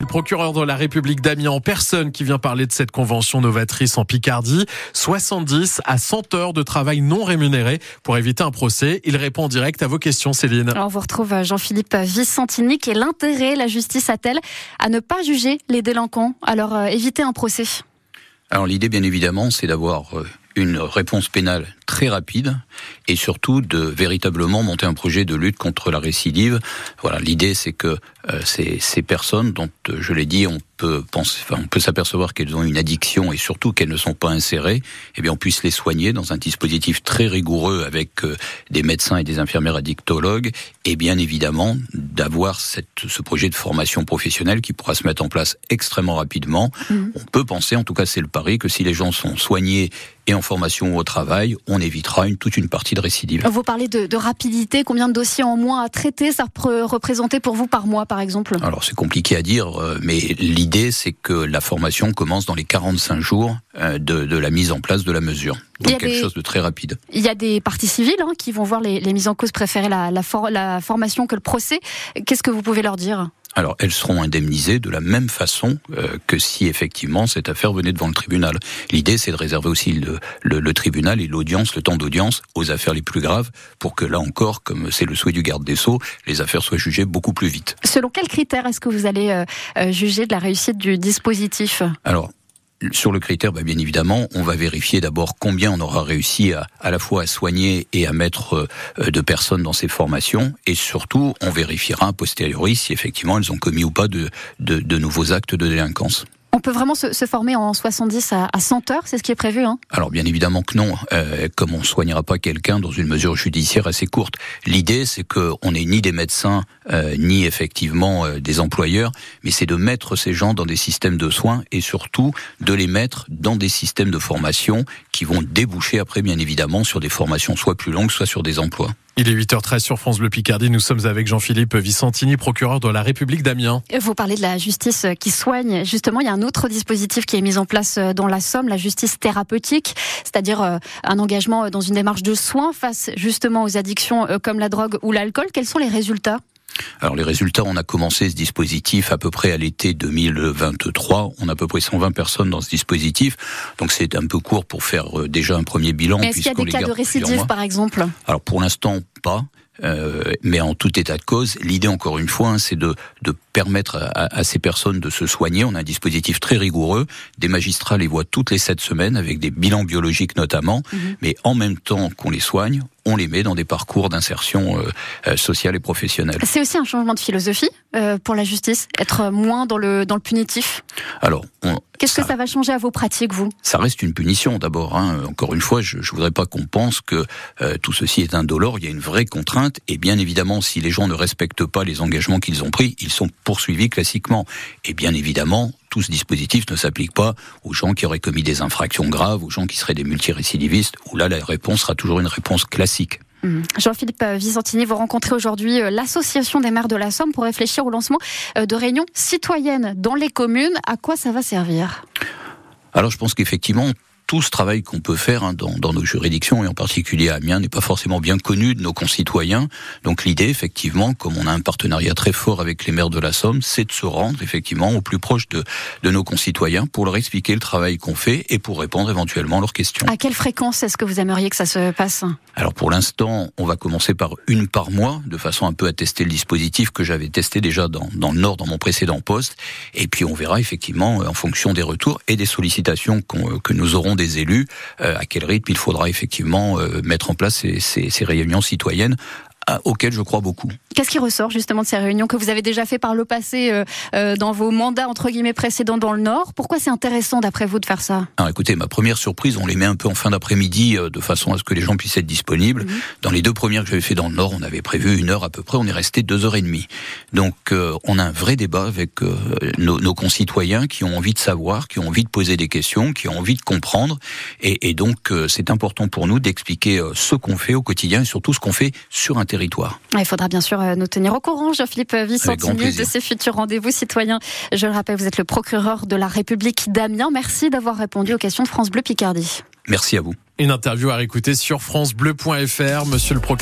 Le procureur de la République d'Amiens en personne qui vient parler de cette convention novatrice en Picardie. 70 à 100 heures de travail non rémunéré pour éviter un procès. Il répond en direct à vos questions, Céline. On vous retrouve Jean-Philippe Vicentini. Quel intérêt la justice a-t-elle à ne pas juger les délinquants? Alors euh, éviter un procès Alors l'idée, bien évidemment, c'est d'avoir euh, une réponse pénale très rapide et surtout de véritablement monter un projet de lutte contre la récidive. Voilà, l'idée c'est que euh, ces, ces, personnes dont euh, je l'ai dit, on peut penser, enfin, on peut s'apercevoir qu'elles ont une addiction et surtout qu'elles ne sont pas insérées, eh bien on puisse les soigner dans un dispositif très rigoureux avec euh, des médecins et des infirmières addictologues et bien évidemment d'avoir cette, ce projet de formation professionnelle qui pourra se mettre en place extrêmement rapidement. Mmh. On peut penser, en tout cas c'est le pari, que si les gens sont soignés et en formation au travail, on évitera une, toute une partie de récidive. Vous parlez de, de rapidité, combien de dossiers en moins à traiter ça peut représenter pour vous par mois par exemple? Alors c'est compliqué à dire, euh, mais l'idée c'est que la formation commence dans les 45 jours euh, de, de la mise en place de la mesure. Donc quelque des, chose de très rapide. Il y a des parties civiles hein, qui vont voir les, les, mises en cause préférer la, la, for, la formation que le procès. Qu'est-ce que vous pouvez leur dire? Alors elles seront indemnisées de la même façon euh, que si effectivement cette affaire venait devant le tribunal. L'idée c'est de réserver aussi le, le, le tribunal et l'audience, le temps d'audience aux affaires les plus graves pour que là encore, comme c'est le souhait du garde des Sceaux, les affaires soient jugées beaucoup plus vite. Selon quels critères est-ce que vous allez euh, euh juger de la réussite du dispositif? Alors sur le critère, bah, bien évidemment, on va vérifier d'abord combien on aura réussi à, à la fois à soigner et à mettre euh, de personnes dans ces formations, et surtout, on vérifiera a posteriori si effectivement elles ont commis ou pas de, de, de nouveaux actes de délinquance. On peut vraiment se, former en 70 à, à 100 heures, c'est ce qui est prévu hein Alors bien évidemment que non, euh, comme on soignera pas quelqu'un dans une mesure judiciaire assez courte. L'idée c'est qu'on n'est ni des médecins, euh, ni effectivement euh, des employeurs, mais c'est de mettre ces gens dans des systèmes de soins et surtout de les mettre dans des systèmes de formation qui vont déboucher après bien évidemment sur des formations soit plus longues, soit sur des emplois. Il est 8h13 sur France Bleu Picardie. Nous sommes avec Jean-Philippe Vicentini, procureur de la République d'Amiens. Vous parlez de la justice qui soigne. Justement, il y a un autre dispositif qui est mis en place dans la Somme, la justice thérapeutique, c'est-à-dire un engagement dans une démarche de soins face justement aux addictions comme la drogue ou l'alcool. Quels sont les résultats? Alors les résultats, on a commencé ce dispositif à peu près à l'été 2023. On a à peu près 120 personnes dans ce dispositif, donc c'est un peu court pour faire euh, déjà un premier bilan. Mais est-ce qu'il y a des cas de récidive, par exemple? Alors pour l'instant, pas. Euh, mais en tout état de cause, l'idée encore une fois, hein, c'est de, de permettre à, à, ces personnes de se soigner. On a un dispositif très rigoureux. Des magistrats les voient toutes les sept semaines avec des bilans biologiques notamment, mmh. mais en même temps qu'on les soigne, on les met dans des parcours d'insertion euh, sociale et professionnelle. C'est aussi un changement de philosophie euh, pour la justice, être moins dans le dans le punitif. Alors, qu'est-ce que ça va changer à vos pratiques, vous? Ça reste une punition d'abord. Hein. Encore une fois, je, ne voudrais pas qu'on pense que euh, tout ceci est indolore. Il y a une vraie contrainte, et bien évidemment, si les gens ne respectent pas les engagements qu'ils ont pris, ils sont poursuivis classiquement. Et bien évidemment, tout ce dispositif ne s'applique pas aux gens qui auraient commis des infractions graves, aux gens qui seraient des multirécidivistes, où là, la réponse sera toujours une réponse classique. Mmh. Jean-Philippe Vicentini, vous rencontrez aujourd'hui euh, l'Association des maires de la Somme pour réfléchir au lancement euh, de réunions citoyennes dans les communes. À quoi ça va servir? Alors je pense qu'effectivement, tout ce travail qu'on peut faire hein, dans, dans, nos juridictions, et en particulier à Amiens, n'est pas forcément bien connu de nos concitoyens. Donc l'idée, effectivement, comme on a un partenariat très fort avec les maires de la Somme, c'est de se rendre effectivement au plus proche de, de nos concitoyens pour leur expliquer le travail qu'on fait et pour répondre éventuellement à leurs questions. À quelle fréquence est-ce que vous aimeriez que ça se passe? Alors pour l'instant, on va commencer par une par mois, de façon un peu à tester le dispositif que j'avais testé déjà dans, dans le Nord, dans mon précédent poste. Et puis on verra effectivement, en fonction des retours et des sollicitations qu que nous aurons des élus, euh, à quel rythme il faudra effectivement euh, mettre en place ces, réunions citoyennes auquel je crois beaucoup. Qu'est-ce qui ressort justement de ces réunions que vous avez déjà fait par le passé euh, euh, dans vos mandats entre guillemets précédents dans le Nord? Pourquoi c'est intéressant d'après vous de faire ça? Alors écoutez, ma première surprise, on les met un peu en fin d'après-midi euh, de façon à ce que les gens puissent être disponibles. Mmh. Dans les deux premières que j'avais fait dans le Nord, on avait prévu une heure à peu près, on est resté deux heures et demie. Donc euh, on a un vrai débat avec nos, nos, concitoyens qui ont envie de savoir, qui ont envie de poser des questions, qui ont envie de comprendre. Et, et donc c'est important pour nous d'expliquer ce qu'on fait au quotidien et surtout ce qu'on fait sur un territoire. Il faudra bien sûr nous tenir au courant, Jean-Philippe Vicentini, de ces futurs rendez-vous citoyens. Je le rappelle, vous êtes le procureur de la République d'Amiens. Merci d'avoir répondu aux questions de France Bleu Picardie. Merci à vous. Une interview à réécouter sur francebleu.fr. Monsieur le procureur.